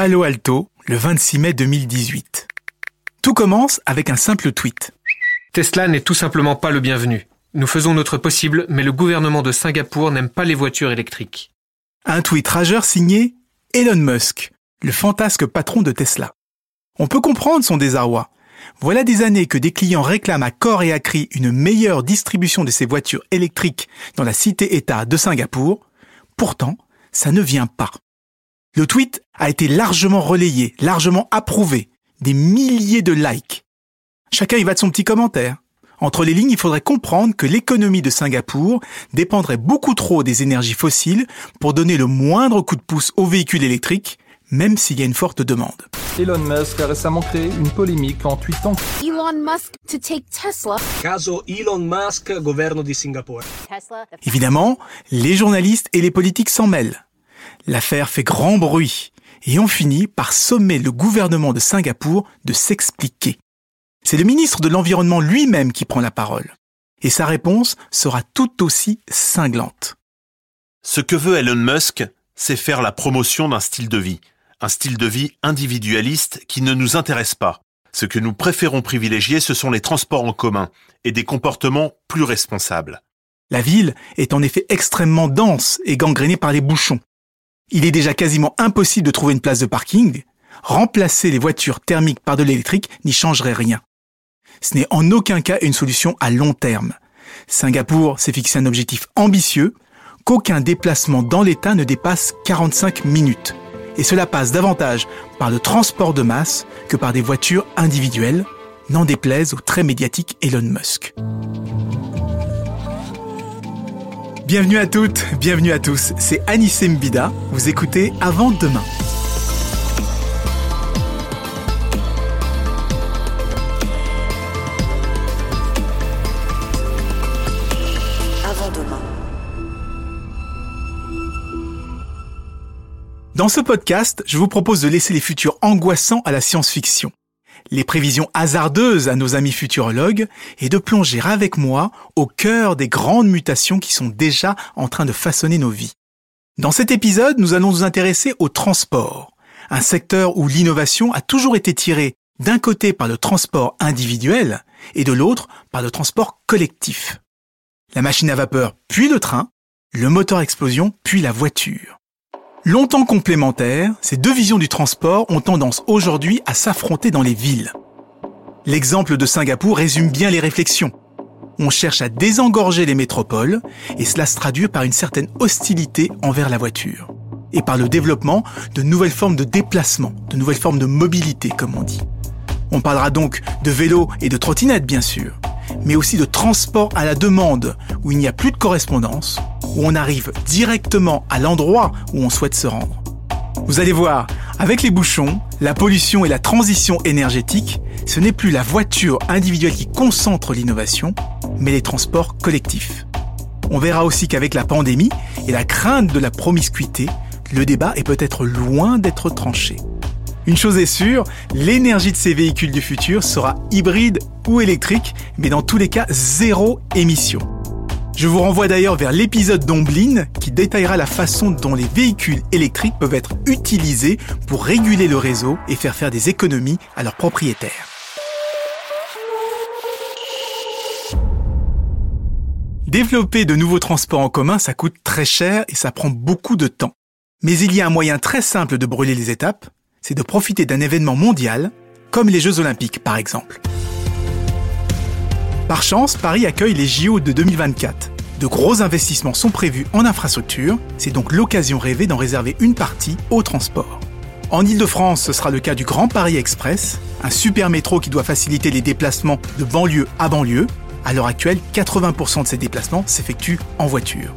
Palo Alto, le 26 mai 2018. Tout commence avec un simple tweet. Tesla n'est tout simplement pas le bienvenu. Nous faisons notre possible, mais le gouvernement de Singapour n'aime pas les voitures électriques. Un tweet rageur signé Elon Musk, le fantasque patron de Tesla. On peut comprendre son désarroi. Voilà des années que des clients réclament à corps et à cri une meilleure distribution de ces voitures électriques dans la cité-État de Singapour. Pourtant, ça ne vient pas. Le tweet a été largement relayé, largement approuvé, des milliers de likes. Chacun y va de son petit commentaire. Entre les lignes, il faudrait comprendre que l'économie de Singapour dépendrait beaucoup trop des énergies fossiles pour donner le moindre coup de pouce aux véhicules électriques, même s'il y a une forte demande. Elon Musk a récemment créé une polémique en tweetant Elon Musk to take Tesla. Caso Elon Musk, governo di Singapour. Évidemment, les journalistes et les politiques s'en mêlent. L'affaire fait grand bruit et on finit par sommer le gouvernement de Singapour de s'expliquer. C'est le ministre de l'Environnement lui-même qui prend la parole. Et sa réponse sera tout aussi cinglante. Ce que veut Elon Musk, c'est faire la promotion d'un style de vie, un style de vie individualiste qui ne nous intéresse pas. Ce que nous préférons privilégier, ce sont les transports en commun et des comportements plus responsables. La ville est en effet extrêmement dense et gangrénée par les bouchons. Il est déjà quasiment impossible de trouver une place de parking. Remplacer les voitures thermiques par de l'électrique n'y changerait rien. Ce n'est en aucun cas une solution à long terme. Singapour s'est fixé un objectif ambitieux, qu'aucun déplacement dans l'État ne dépasse 45 minutes. Et cela passe davantage par le transport de masse que par des voitures individuelles, n'en déplaise au très médiatique Elon Musk. Bienvenue à toutes, bienvenue à tous, c'est Anissé Mbida, vous écoutez Avant Demain. Avant demain. Dans ce podcast, je vous propose de laisser les futurs angoissants à la science-fiction, les prévisions hasardeuses à nos amis futurologues et de plonger avec moi au cœur des grandes mutations qui sont déjà en train de façonner nos vies. Dans cet épisode, nous allons nous intéresser au transport, un secteur où l'innovation a toujours été tirée d'un côté par le transport individuel et de l'autre par le transport collectif. La machine à vapeur puis le train, le moteur explosion puis la voiture. Longtemps complémentaires, ces deux visions du transport ont tendance aujourd'hui à s'affronter dans les villes. L'exemple de Singapour résume bien les réflexions. On cherche à désengorger les métropoles et cela se traduit par une certaine hostilité envers la voiture et par le développement de nouvelles formes de déplacement, de nouvelles formes de mobilité comme on dit. On parlera donc de vélos et de trottinettes bien sûr, mais aussi de transport à la demande où il n'y a plus de correspondance, où on arrive directement à l'endroit où on souhaite se rendre. Vous allez voir, avec les bouchons, la pollution et la transition énergétique, ce n'est plus la voiture individuelle qui concentre l'innovation, mais les transports collectifs. On verra aussi qu'avec la pandémie et la crainte de la promiscuité, le débat est peut-être loin d'être tranché. Une chose est sûre, l'énergie de ces véhicules du futur sera hybride ou électrique, mais dans tous les cas zéro émission. Je vous renvoie d'ailleurs vers l'épisode d'Omblin qui détaillera la façon dont les véhicules électriques peuvent être utilisés pour réguler le réseau et faire faire des économies à leurs propriétaires. Développer de nouveaux transports en commun, ça coûte très cher et ça prend beaucoup de temps. Mais il y a un moyen très simple de brûler les étapes, c'est de profiter d'un événement mondial, comme les Jeux Olympiques par exemple. Par chance, Paris accueille les JO de 2024. De gros investissements sont prévus en infrastructure, c'est donc l'occasion rêvée d'en réserver une partie au transport. En Ile-de-France, ce sera le cas du Grand Paris Express, un super métro qui doit faciliter les déplacements de banlieue à banlieue. À l'heure actuelle, 80% de ces déplacements s'effectuent en voiture.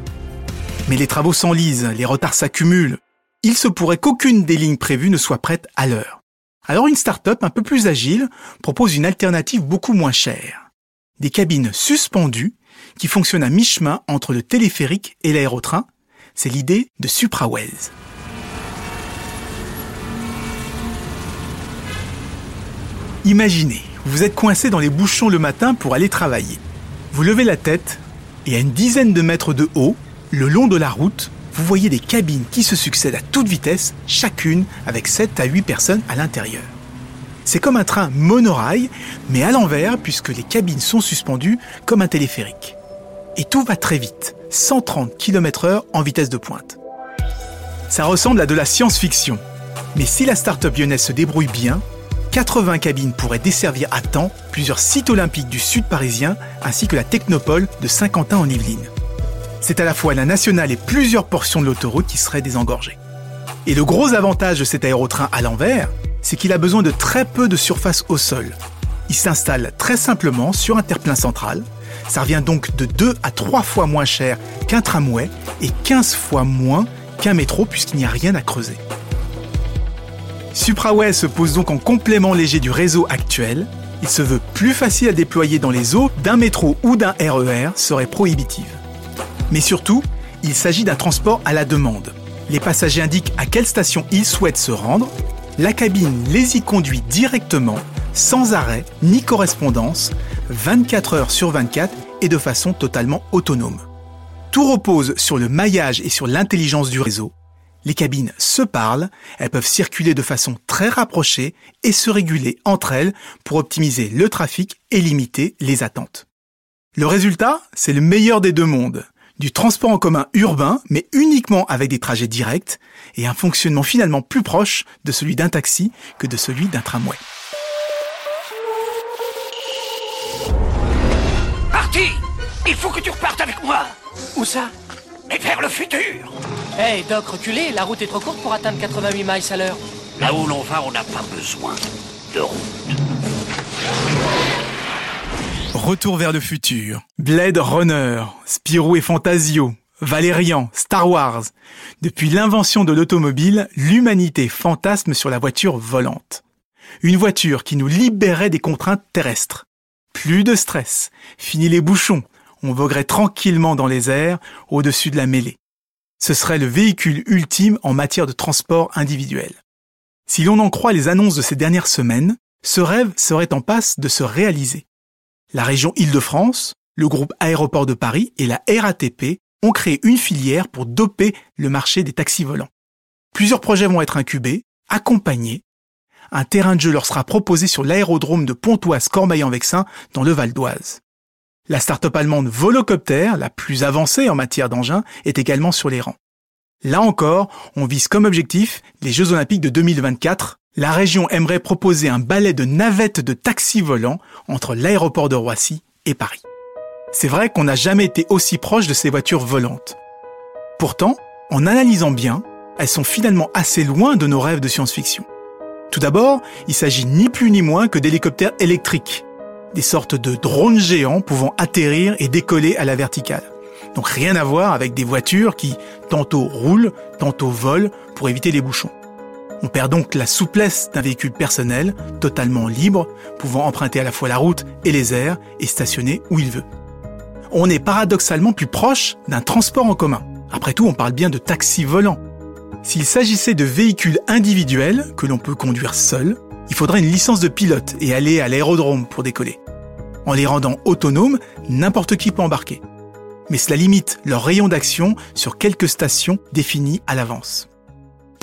Mais les travaux s'enlisent, les retards s'accumulent. Il se pourrait qu'aucune des lignes prévues ne soit prête à l'heure. Alors une start-up un peu plus agile propose une alternative beaucoup moins chère. Des cabines suspendues qui fonctionnent à mi-chemin entre le téléphérique et l'aérotrain. C'est l'idée de Supraways. Imaginez, vous êtes coincé dans les bouchons le matin pour aller travailler. Vous levez la tête et à une dizaine de mètres de haut, le long de la route, vous voyez des cabines qui se succèdent à toute vitesse, chacune avec 7 à 8 personnes à l'intérieur. C'est comme un train monorail, mais à l'envers puisque les cabines sont suspendues comme un téléphérique. Et tout va très vite, 130 km h en vitesse de pointe. Ça ressemble à de la science-fiction. Mais si la start-up lyonnaise se débrouille bien, 80 cabines pourraient desservir à temps plusieurs sites olympiques du sud parisien ainsi que la technopole de Saint-Quentin en Yvelines. C'est à la fois la nationale et plusieurs portions de l'autoroute qui seraient désengorgées. Et le gros avantage de cet aérotrain à l'envers, c'est qu'il a besoin de très peu de surface au sol. Il s'installe très simplement sur un terre-plein central. Ça revient donc de 2 à 3 fois moins cher qu'un tramway et 15 fois moins qu'un métro puisqu'il n'y a rien à creuser. Supraway se pose donc en complément léger du réseau actuel. Il se veut plus facile à déployer dans les eaux d'un métro ou d'un RER serait prohibitive. Mais surtout, il s'agit d'un transport à la demande. Les passagers indiquent à quelle station ils souhaitent se rendre. La cabine les y conduit directement, sans arrêt ni correspondance, 24 heures sur 24 et de façon totalement autonome. Tout repose sur le maillage et sur l'intelligence du réseau les cabines se parlent, elles peuvent circuler de façon très rapprochée et se réguler entre elles pour optimiser le trafic et limiter les attentes. Le résultat, c'est le meilleur des deux mondes. Du transport en commun urbain, mais uniquement avec des trajets directs, et un fonctionnement finalement plus proche de celui d'un taxi que de celui d'un tramway. Parti Il faut que tu repartes avec moi Où ça? Mais vers le futur Hey, Doc, reculez, la route est trop courte pour atteindre 88 miles à l'heure. Là où l'on va, on n'a pas besoin de route. Retour vers le futur. Blade Runner, Spirou et Fantasio, Valérian, Star Wars. Depuis l'invention de l'automobile, l'humanité fantasme sur la voiture volante. Une voiture qui nous libérait des contraintes terrestres. Plus de stress. Fini les bouchons. On voguerait tranquillement dans les airs, au-dessus de la mêlée ce serait le véhicule ultime en matière de transport individuel. Si l'on en croit les annonces de ces dernières semaines, ce rêve serait en passe de se réaliser. La région Île-de-France, le groupe Aéroport de Paris et la RATP ont créé une filière pour doper le marché des taxis volants. Plusieurs projets vont être incubés, accompagnés. Un terrain de jeu leur sera proposé sur l'aérodrome de Pontoise-Cormeilles-en-Vexin dans le Val d'Oise. La start-up allemande Volocopter, la plus avancée en matière d'engins, est également sur les rangs. Là encore, on vise comme objectif les Jeux Olympiques de 2024. La région aimerait proposer un balai de navettes de taxi volants entre l'aéroport de Roissy et Paris. C'est vrai qu'on n'a jamais été aussi proche de ces voitures volantes. Pourtant, en analysant bien, elles sont finalement assez loin de nos rêves de science-fiction. Tout d'abord, il s'agit ni plus ni moins que d'hélicoptères électriques, des sortes de drones géants pouvant atterrir et décoller à la verticale. Donc rien à voir avec des voitures qui tantôt roulent, tantôt volent pour éviter les bouchons. On perd donc la souplesse d'un véhicule personnel, totalement libre, pouvant emprunter à la fois la route et les airs et stationner où il veut. On est paradoxalement plus proche d'un transport en commun. Après tout, on parle bien de taxi volant. S'il s'agissait de véhicules individuels que l'on peut conduire seul, il faudrait une licence de pilote et aller à l'aérodrome pour décoller. En les rendant autonomes, n'importe qui peut embarquer. Mais cela limite leur rayon d'action sur quelques stations définies à l'avance.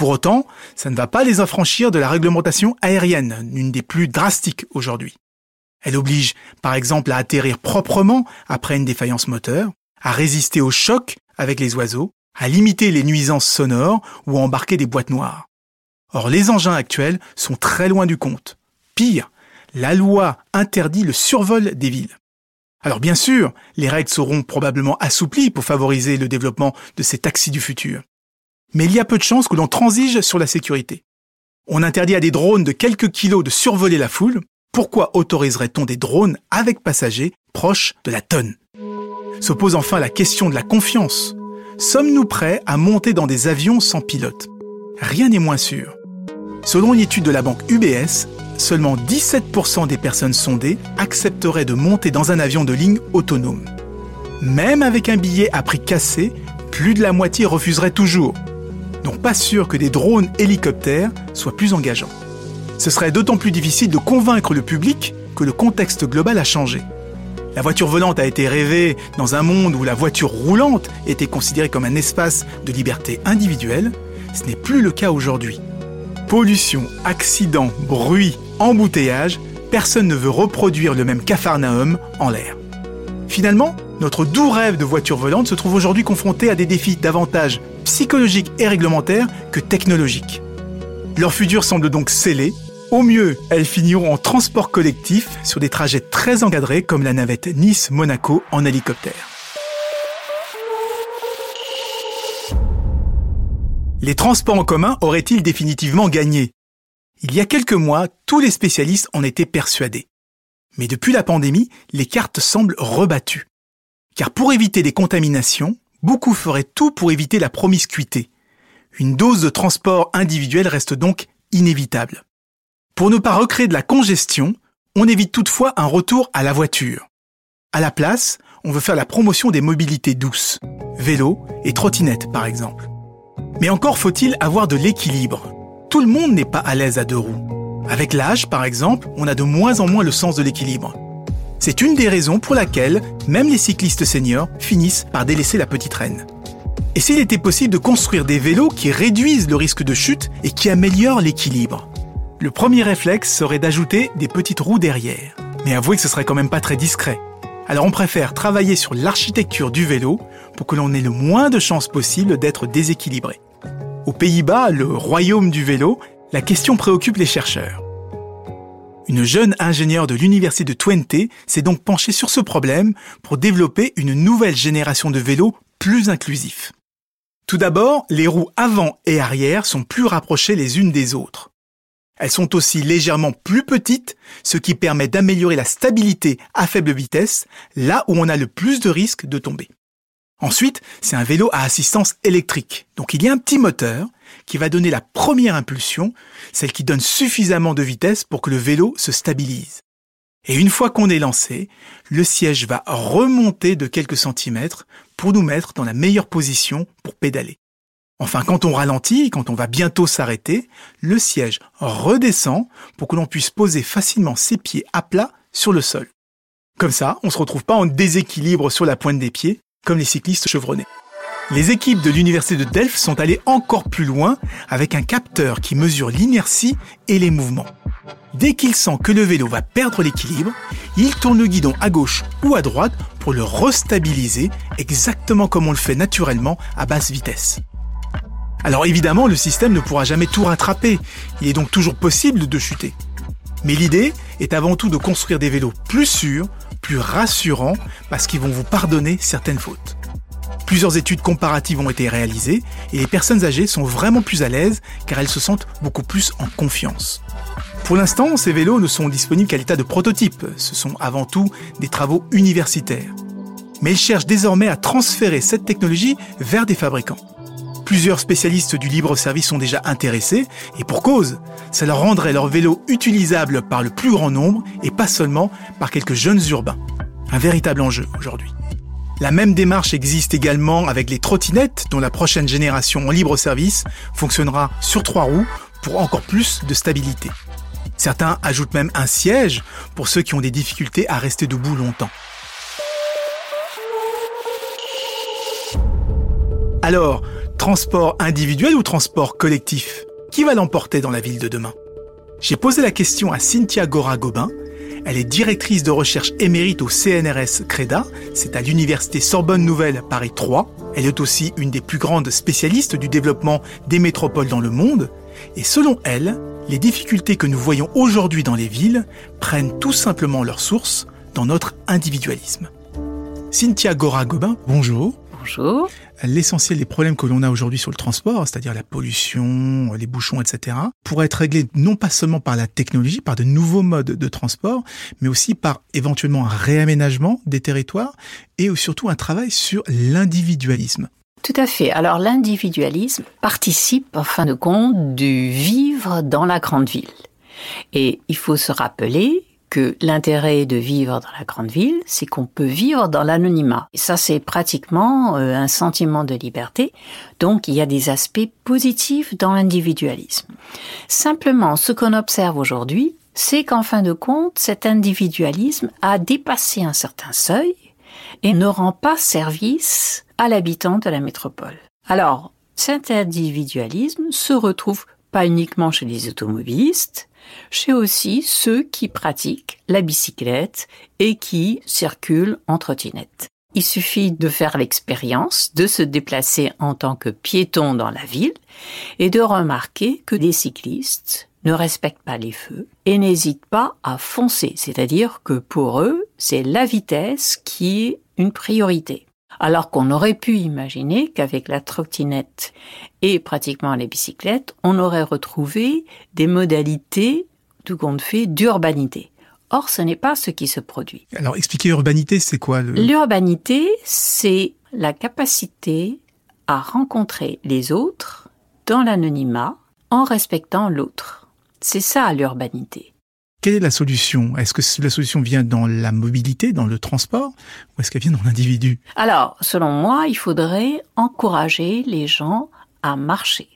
Pour autant, ça ne va pas les affranchir de la réglementation aérienne, l'une des plus drastiques aujourd'hui. Elle oblige, par exemple, à atterrir proprement après une défaillance moteur, à résister aux chocs avec les oiseaux, à limiter les nuisances sonores ou à embarquer des boîtes noires. Or, les engins actuels sont très loin du compte. Pire, la loi interdit le survol des villes. Alors bien sûr, les règles seront probablement assouplies pour favoriser le développement de ces taxis du futur. Mais il y a peu de chances que l'on transige sur la sécurité. On interdit à des drones de quelques kilos de survoler la foule. Pourquoi autoriserait-on des drones avec passagers proches de la tonne? S'oppose enfin la question de la confiance. Sommes-nous prêts à monter dans des avions sans pilote? Rien n'est moins sûr. Selon une étude de la banque UBS, seulement 17% des personnes sondées accepteraient de monter dans un avion de ligne autonome. Même avec un billet à prix cassé, plus de la moitié refuserait toujours. Donc pas sûr que des drones hélicoptères soient plus engageants. Ce serait d'autant plus difficile de convaincre le public que le contexte global a changé. La voiture volante a été rêvée dans un monde où la voiture roulante était considérée comme un espace de liberté individuelle. Ce n'est plus le cas aujourd'hui. Pollution, accidents, bruit, embouteillage, personne ne veut reproduire le même cafarnaum en l'air. Finalement, notre doux rêve de voiture volante se trouve aujourd'hui confronté à des défis davantage psychologiques et réglementaires que technologiques. Leur futur semble donc scellé. Au mieux, elles finiront en transport collectif sur des trajets très encadrés comme la navette Nice-Monaco en hélicoptère. Les transports en commun auraient-ils définitivement gagné? Il y a quelques mois, tous les spécialistes en étaient persuadés. Mais depuis la pandémie, les cartes semblent rebattues. Car pour éviter des contaminations, beaucoup feraient tout pour éviter la promiscuité. Une dose de transport individuel reste donc inévitable. Pour ne pas recréer de la congestion, on évite toutefois un retour à la voiture. À la place, on veut faire la promotion des mobilités douces, vélo et trottinette par exemple. Mais encore faut-il avoir de l'équilibre. Tout le monde n'est pas à l'aise à deux roues. Avec l'âge, par exemple, on a de moins en moins le sens de l'équilibre. C'est une des raisons pour laquelle même les cyclistes seniors finissent par délaisser la petite reine. Et s'il était possible de construire des vélos qui réduisent le risque de chute et qui améliorent l'équilibre Le premier réflexe serait d'ajouter des petites roues derrière. Mais avouez que ce serait quand même pas très discret. Alors on préfère travailler sur l'architecture du vélo pour que l'on ait le moins de chances possible d'être déséquilibré. Aux Pays-Bas, le royaume du vélo, la question préoccupe les chercheurs. Une jeune ingénieure de l'université de Twente s'est donc penchée sur ce problème pour développer une nouvelle génération de vélos plus inclusifs. Tout d'abord, les roues avant et arrière sont plus rapprochées les unes des autres. Elles sont aussi légèrement plus petites, ce qui permet d'améliorer la stabilité à faible vitesse, là où on a le plus de risques de tomber. Ensuite, c'est un vélo à assistance électrique. Donc il y a un petit moteur qui va donner la première impulsion, celle qui donne suffisamment de vitesse pour que le vélo se stabilise. Et une fois qu'on est lancé, le siège va remonter de quelques centimètres pour nous mettre dans la meilleure position pour pédaler. Enfin, quand on ralentit, quand on va bientôt s'arrêter, le siège redescend pour que l'on puisse poser facilement ses pieds à plat sur le sol. Comme ça, on ne se retrouve pas en déséquilibre sur la pointe des pieds, comme les cyclistes chevronnés. Les équipes de l'université de Delft sont allées encore plus loin avec un capteur qui mesure l'inertie et les mouvements. Dès qu'il sent que le vélo va perdre l'équilibre, il tourne le guidon à gauche ou à droite pour le restabiliser exactement comme on le fait naturellement à basse vitesse. Alors évidemment, le système ne pourra jamais tout rattraper, il est donc toujours possible de chuter. Mais l'idée est avant tout de construire des vélos plus sûrs, plus rassurants, parce qu'ils vont vous pardonner certaines fautes. Plusieurs études comparatives ont été réalisées et les personnes âgées sont vraiment plus à l'aise car elles se sentent beaucoup plus en confiance. Pour l'instant, ces vélos ne sont disponibles qu'à l'état de prototype. Ce sont avant tout des travaux universitaires. Mais ils cherchent désormais à transférer cette technologie vers des fabricants. Plusieurs spécialistes du libre service sont déjà intéressés, et pour cause, ça leur rendrait leur vélo utilisable par le plus grand nombre et pas seulement par quelques jeunes urbains. Un véritable enjeu aujourd'hui. La même démarche existe également avec les trottinettes dont la prochaine génération en libre service fonctionnera sur trois roues pour encore plus de stabilité. Certains ajoutent même un siège pour ceux qui ont des difficultés à rester debout longtemps. Alors, transport individuel ou transport collectif? Qui va l'emporter dans la ville de demain? J'ai posé la question à Cynthia Gora-Gobin. Elle est directrice de recherche émérite au CNRS CREDA, c'est à l'université Sorbonne Nouvelle Paris 3. Elle est aussi une des plus grandes spécialistes du développement des métropoles dans le monde. Et selon elle, les difficultés que nous voyons aujourd'hui dans les villes prennent tout simplement leur source dans notre individualisme. Cynthia Gora-Gobin, bonjour. Bonjour. L'essentiel des problèmes que l'on a aujourd'hui sur le transport, c'est-à-dire la pollution, les bouchons, etc., pourrait être réglé non pas seulement par la technologie, par de nouveaux modes de transport, mais aussi par éventuellement un réaménagement des territoires et surtout un travail sur l'individualisme. Tout à fait. Alors l'individualisme participe en fin de compte du vivre dans la grande ville. Et il faut se rappeler que l'intérêt de vivre dans la grande ville, c'est qu'on peut vivre dans l'anonymat. Et ça, c'est pratiquement euh, un sentiment de liberté. Donc, il y a des aspects positifs dans l'individualisme. Simplement, ce qu'on observe aujourd'hui, c'est qu'en fin de compte, cet individualisme a dépassé un certain seuil et ne rend pas service à l'habitant de la métropole. Alors, cet individualisme se retrouve pas uniquement chez les automobilistes, chez aussi ceux qui pratiquent la bicyclette et qui circulent en trottinette. Il suffit de faire l'expérience de se déplacer en tant que piéton dans la ville et de remarquer que les cyclistes ne respectent pas les feux et n'hésitent pas à foncer, c'est-à-dire que pour eux, c'est la vitesse qui est une priorité. Alors qu'on aurait pu imaginer qu'avec la trottinette et pratiquement les bicyclettes, on aurait retrouvé des modalités, tout compte fait, d'urbanité. Or, ce n'est pas ce qui se produit. Alors, expliquer urbanité, c'est quoi L'urbanité, c'est la capacité à rencontrer les autres dans l'anonymat en respectant l'autre. C'est ça l'urbanité. Quelle est la solution? Est-ce que la solution vient dans la mobilité, dans le transport, ou est-ce qu'elle vient dans l'individu? Alors, selon moi, il faudrait encourager les gens à marcher.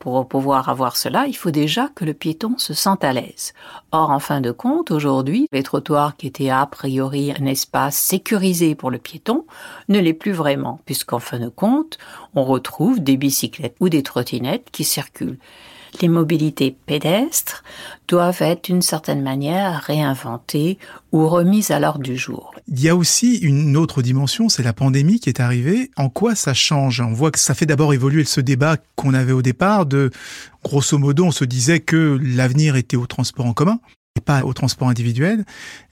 Pour pouvoir avoir cela, il faut déjà que le piéton se sente à l'aise. Or, en fin de compte, aujourd'hui, les trottoirs qui étaient a priori un espace sécurisé pour le piéton ne l'est plus vraiment, puisqu'en fin de compte, on retrouve des bicyclettes ou des trottinettes qui circulent les mobilités pédestres doivent être d'une certaine manière réinventées ou remises à l'ordre du jour. Il y a aussi une autre dimension, c'est la pandémie qui est arrivée. En quoi ça change? On voit que ça fait d'abord évoluer ce débat qu'on avait au départ de, grosso modo, on se disait que l'avenir était au transport en commun et pas au transport individuel.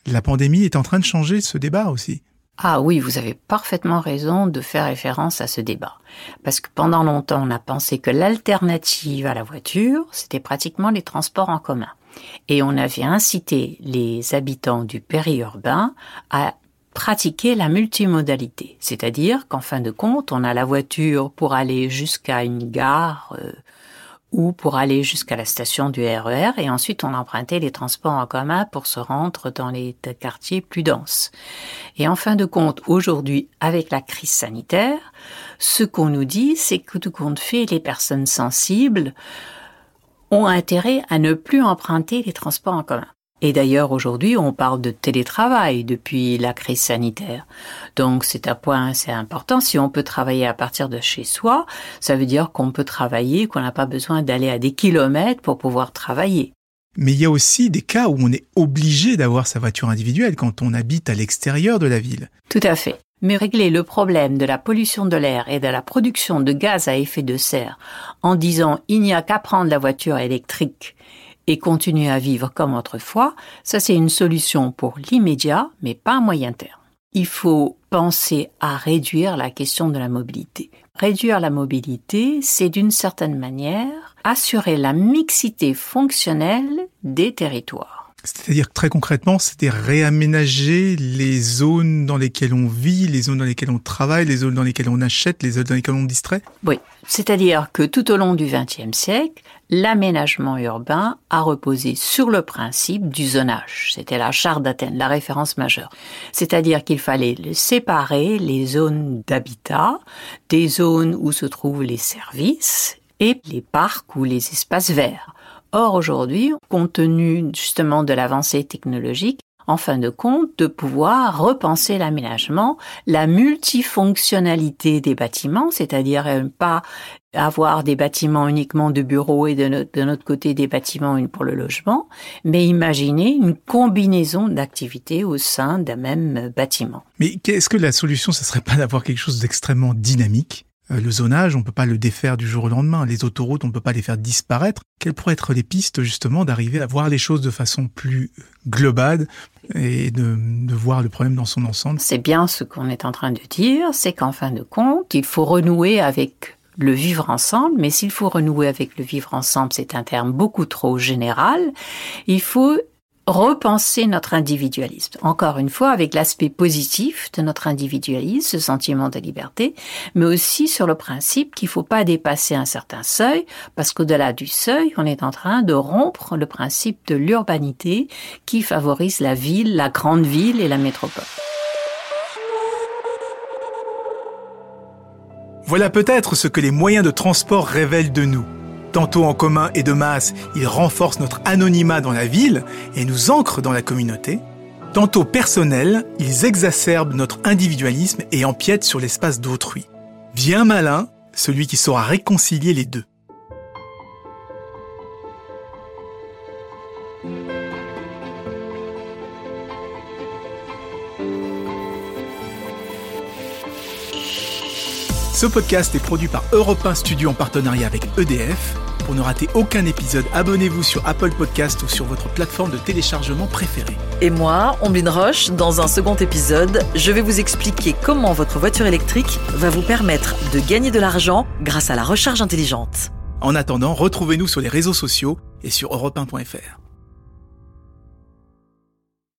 La pandémie est en train de changer ce débat aussi. Ah oui, vous avez parfaitement raison de faire référence à ce débat. Parce que pendant longtemps, on a pensé que l'alternative à la voiture, c'était pratiquement les transports en commun. Et on avait incité les habitants du périurbain à pratiquer la multimodalité. C'est-à-dire qu'en fin de compte, on a la voiture pour aller jusqu'à une gare euh, ou pour aller jusqu'à la station du RER e et ensuite on empruntait les transports en commun pour se rendre dans les quartiers plus denses. Et en fin de compte, aujourd'hui, avec la crise sanitaire, ce qu'on nous dit, c'est que tout compte fait, les personnes sensibles ont intérêt à ne plus emprunter les transports en commun. Et d'ailleurs, aujourd'hui, on parle de télétravail depuis la crise sanitaire. Donc, c'est un point assez important. Si on peut travailler à partir de chez soi, ça veut dire qu'on peut travailler, qu'on n'a pas besoin d'aller à des kilomètres pour pouvoir travailler. Mais il y a aussi des cas où on est obligé d'avoir sa voiture individuelle quand on habite à l'extérieur de la ville. Tout à fait. Mais régler le problème de la pollution de l'air et de la production de gaz à effet de serre en disant il n'y a qu'à prendre la voiture électrique et continuer à vivre comme autrefois, ça c'est une solution pour l'immédiat, mais pas à moyen terme. Il faut penser à réduire la question de la mobilité. Réduire la mobilité, c'est d'une certaine manière assurer la mixité fonctionnelle des territoires. C'est-à-dire très concrètement, c'était réaménager les zones dans lesquelles on vit, les zones dans lesquelles on travaille, les zones dans lesquelles on achète, les zones dans lesquelles on distrait? Oui, c'est-à-dire que tout au long du XXe siècle, l'aménagement urbain a reposé sur le principe du zonage. C'était la charte d'Athènes, la référence majeure. C'est-à-dire qu'il fallait séparer les zones d'habitat des zones où se trouvent les services et les parcs ou les espaces verts. Or, aujourd'hui, compte tenu justement de l'avancée technologique, en fin de compte, de pouvoir repenser l'aménagement, la multifonctionnalité des bâtiments, c'est-à-dire pas avoir des bâtiments uniquement de bureaux et de notre, côté des bâtiments pour le logement, mais imaginer une combinaison d'activités au sein d'un même bâtiment. Mais est-ce que la solution, ce serait pas d'avoir quelque chose d'extrêmement dynamique? euh, le zonage, on ne peut pas le défaire du jour au lendemain. Les autoroutes, on ne peut pas les faire disparaître. Quelles pourraient être les pistes justement d'arriver à voir les choses de façon plus globale et de, de voir le problème dans son ensemble? C'est bien ce qu'on est en train de dire, c'est qu'en fin de compte, il faut renouer avec le vivre ensemble, mais s'il faut renouer avec le vivre ensemble, c'est un terme beaucoup trop général, il faut repenser notre individualisme. Encore une fois, avec l'aspect positif de notre individualisme, ce sentiment de liberté, mais aussi sur le principe qu'il ne faut pas dépasser un certain seuil, parce qu'au-delà du seuil, on est en train de rompre le principe de l'urbanité qui favorise la ville, la grande ville et la métropole. Voilà peut-être ce que les moyens de transport révèlent de nous. Tantôt en commun et de masse, ils renforcent notre anonymat dans la ville et nous ancrent dans la communauté. Tantôt personnels, ils exacerbent notre individualisme et empiètent sur l'espace d'autrui. Bien malin, celui qui saura réconcilier les deux. Ce podcast est produit par Europe 1 Studio en partenariat avec EDF. Pour ne rater aucun épisode, abonnez-vous sur Apple Podcast ou sur votre plateforme de téléchargement préférée. Et moi, Omblin Roche, dans un second épisode, je vais vous expliquer comment votre voiture électrique va vous permettre de gagner de l'argent grâce à la recharge intelligente. En attendant, retrouvez-nous sur les réseaux sociaux et sur europe1.fr.